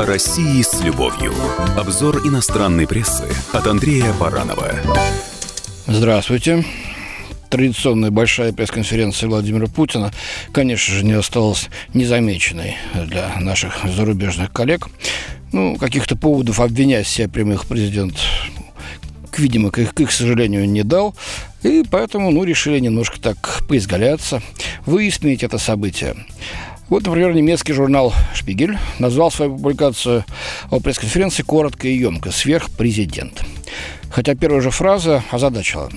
О России с любовью. Обзор иностранной прессы от Андрея Баранова. Здравствуйте. Традиционная большая пресс-конференция Владимира Путина, конечно же, не осталась незамеченной для наших зарубежных коллег. Ну, каких-то поводов обвинять себя прямых президент видимо, к их, к их сожалению, не дал. И поэтому, ну, решили немножко так поизгаляться, выяснить это событие. Вот, например, немецкий журнал «Шпигель» назвал свою публикацию о пресс-конференции коротко и емко «Сверхпрезидент». Хотя первая же фраза озадачила.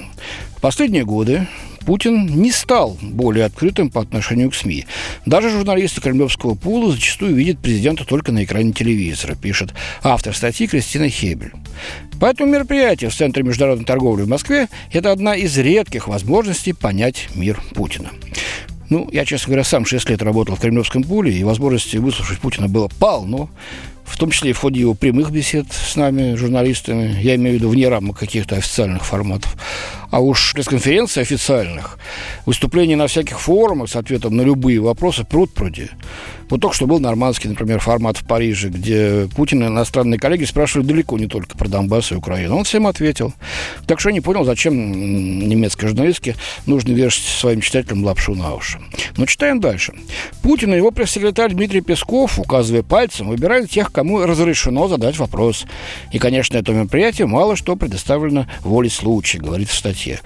В последние годы Путин не стал более открытым по отношению к СМИ. Даже журналисты кремлевского пула зачастую видят президента только на экране телевизора, пишет автор статьи Кристина Хебель. Поэтому мероприятие в Центре международной торговли в Москве – это одна из редких возможностей понять мир Путина. Ну, я, честно говоря, сам 6 лет работал в Кремлевском пуле, и возможности выслушать Путина было полно в том числе и в ходе его прямых бесед с нами, журналистами, я имею в виду вне рамок каких-то официальных форматов, а уж пресс-конференций официальных, выступления на всяких форумах с ответом на любые вопросы пруд пруди. Вот только что был нормандский, например, формат в Париже, где Путин и иностранные коллеги спрашивали далеко не только про Донбасс и Украину. Он всем ответил. Так что я не понял, зачем немецкой журналистке нужно вешать своим читателям лапшу на уши. Но читаем дальше. Путин и его пресс-секретарь Дмитрий Песков, указывая пальцем, выбирают тех, кому разрешено задать вопрос. И, конечно, это мероприятие мало что предоставлено воле случая, говорит в статье.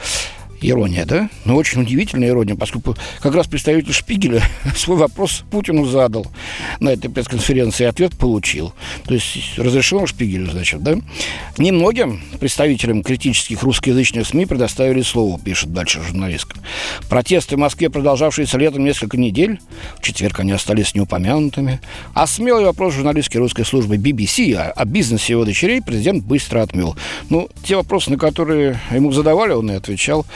Ирония, да? Но ну, очень удивительная ирония, поскольку как раз представитель Шпигеля свой вопрос Путину задал на этой пресс-конференции, и ответ получил. То есть разрешено Шпигелю, значит, да? Немногим представителям критических русскоязычных СМИ предоставили слово, пишет дальше журналистка. Протесты в Москве, продолжавшиеся летом несколько недель, в четверг они остались неупомянутыми, а смелый вопрос журналистской русской службы BBC о, о бизнесе его дочерей президент быстро отмел. Ну, те вопросы, на которые ему задавали, он и отвечал –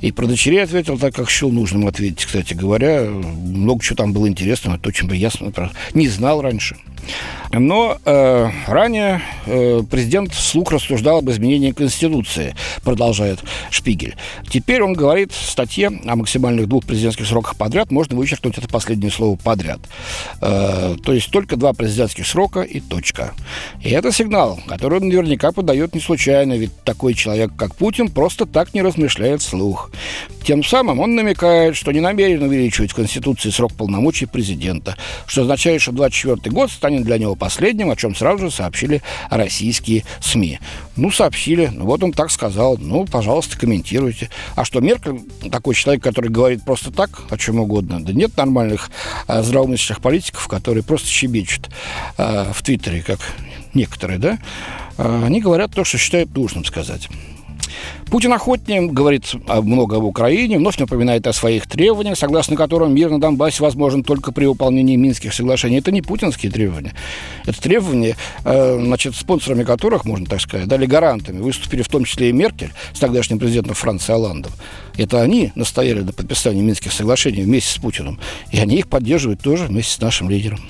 и про дочерей ответил так, как счел нужным ответить, кстати говоря. Много чего там было интересного, то, чем бы я не знал раньше. Но э, ранее э, президент вслух рассуждал об изменении Конституции, продолжает Шпигель. Теперь он говорит в статье о максимальных двух президентских сроках подряд, можно вычеркнуть это последнее слово «подряд». Э, то есть только два президентских срока и точка. И это сигнал, который он наверняка подает не случайно, ведь такой человек, как Путин, просто так не размышляет вслух. Тем самым он намекает, что не намерен увеличивать в Конституции срок полномочий президента, что означает, что 24 год станет для него последним, о чем сразу же сообщили российские СМИ. Ну, сообщили, ну, вот он так сказал, ну, пожалуйста, комментируйте. А что, Меркель такой человек, который говорит просто так, о чем угодно? Да нет нормальных а, здравомыслящих политиков, которые просто щебечут а, в Твиттере, как некоторые, да? А, они говорят то, что считают нужным сказать. Путин охотнее говорит много об Украине, вновь напоминает о своих требованиях, согласно которым мир на Донбассе возможен только при выполнении Минских соглашений. Это не путинские требования. Это требования, э, значит, спонсорами которых, можно так сказать, дали гарантами, выступили в том числе и Меркель с тогдашним президентом Франции Оландом. Это они настояли на подписании Минских соглашений вместе с Путиным. И они их поддерживают тоже вместе с нашим лидером.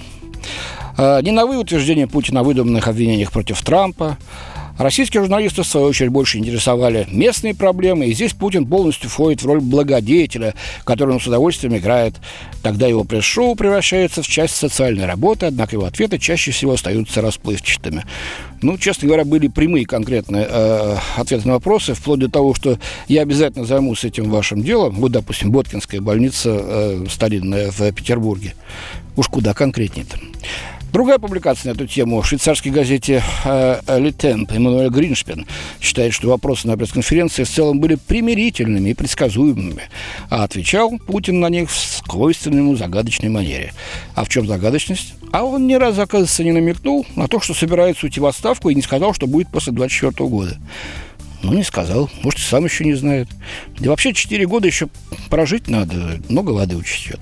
Э, не новые утверждения Путина о выдуманных обвинениях против Трампа, Российские журналисты, в свою очередь, больше интересовали местные проблемы, и здесь Путин полностью входит в роль благодетеля, который он с удовольствием играет. Тогда его пресс-шоу превращается в часть социальной работы, однако его ответы чаще всего остаются расплывчатыми. Ну, честно говоря, были прямые конкретные э, ответы на вопросы, вплоть до того, что я обязательно займусь этим вашим делом. Вот, допустим, Боткинская больница э, старинная в Петербурге. Уж куда конкретнее-то. Другая публикация на эту тему в швейцарской газете э, «Le Temps» Эммануэль Гриншпен считает, что вопросы на пресс-конференции в целом были примирительными и предсказуемыми, а отвечал Путин на них в свойственной загадочной манере. А в чем загадочность? А он ни разу, оказывается, не намекнул на то, что собирается уйти в отставку и не сказал, что будет после 24 года. Ну, не сказал. Может, сам еще не знает. Да вообще 4 года еще прожить надо. Много воды учтет.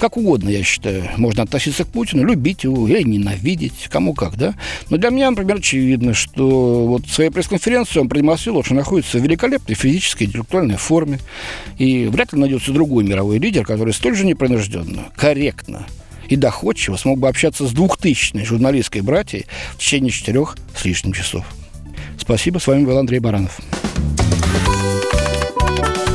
Как угодно, я считаю, можно относиться к Путину, любить его или ненавидеть, кому как, да. Но для меня, например, очевидно, что вот в своей пресс-конференции он продемонстрировал, что находится в великолепной физической и интеллектуальной форме. И вряд ли найдется другой мировой лидер, который столь же непринужденно, корректно и доходчиво смог бы общаться с двухтысячной журналистской братьей в течение четырех с лишним часов. Спасибо, с вами был Андрей Баранов.